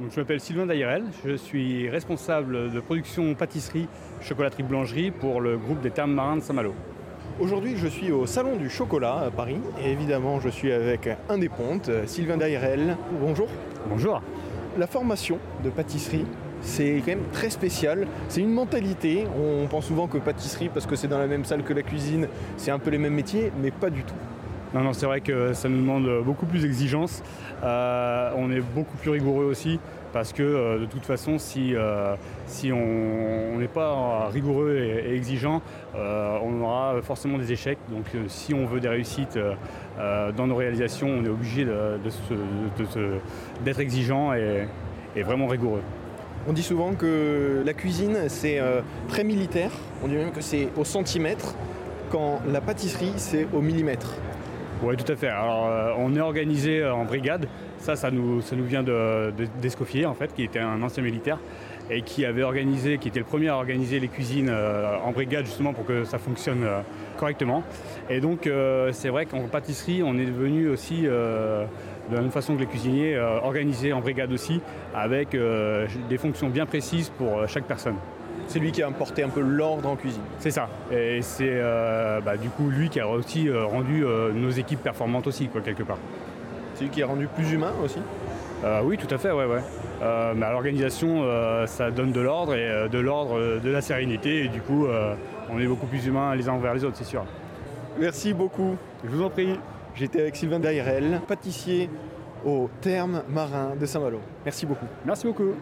Donc, je m'appelle Sylvain Dairel, je suis responsable de production pâtisserie, chocolaterie, boulangerie pour le groupe des Termes Marins de Saint-Malo. Aujourd'hui, je suis au Salon du Chocolat à Paris et évidemment, je suis avec un des pontes, Sylvain Dairel. Bonjour. Bonjour. La formation de pâtisserie, c'est quand même très spécial. C'est une mentalité. On pense souvent que pâtisserie, parce que c'est dans la même salle que la cuisine, c'est un peu les mêmes métiers, mais pas du tout. Non, non, c'est vrai que ça nous demande beaucoup plus d'exigence. Euh, on est beaucoup plus rigoureux aussi parce que euh, de toute façon, si, euh, si on n'est pas rigoureux et, exigeant, on aura forcément des échecs. Donc si on veut des réussites dans nos réalisations, on est obligé d'être exigeant et, vraiment rigoureux. On dit souvent que la cuisine, c'est très militaire. On dit même que c'est au centimètre, quand la pâtisserie, c'est au millimètre. Oui, tout à fait. Alors, euh, on est organisé euh, en brigade. Ça, ça nous, ça nous vient d'Escoffier, en fait, qui était un ancien militaire et qui avait organisé, qui était le premier à organiser les cuisines euh, en brigade justement pour que ça fonctionne correctement. Et donc, c'est vrai qu'en pâtisserie, on est devenu aussi de la même façon que les cuisiniers, organisés en brigade aussi, avec des fonctions bien précises pour chaque personne c'est lui qui a importé un peu l'ordre en cuisine. C'est ça. Et c'est euh, bah, du coup lui qui a aussi euh, rendu euh, nos équipes performantes aussi, quoi, quelque part. C'est lui qui a rendu plus humain aussi Oui, tout à fait, ouais, ouais. mais à l'organisation, ça donne de l'ordre et de l'ordre, de la sérénité, et du coup, on est beaucoup plus humains les uns envers les autres, c'est sûr. Merci beaucoup. Je vous en prie. J'étais avec Sylvain Dairel, pâtissier au Terme Marin de Saint-Malo. Merci beaucoup. Merci beaucoup.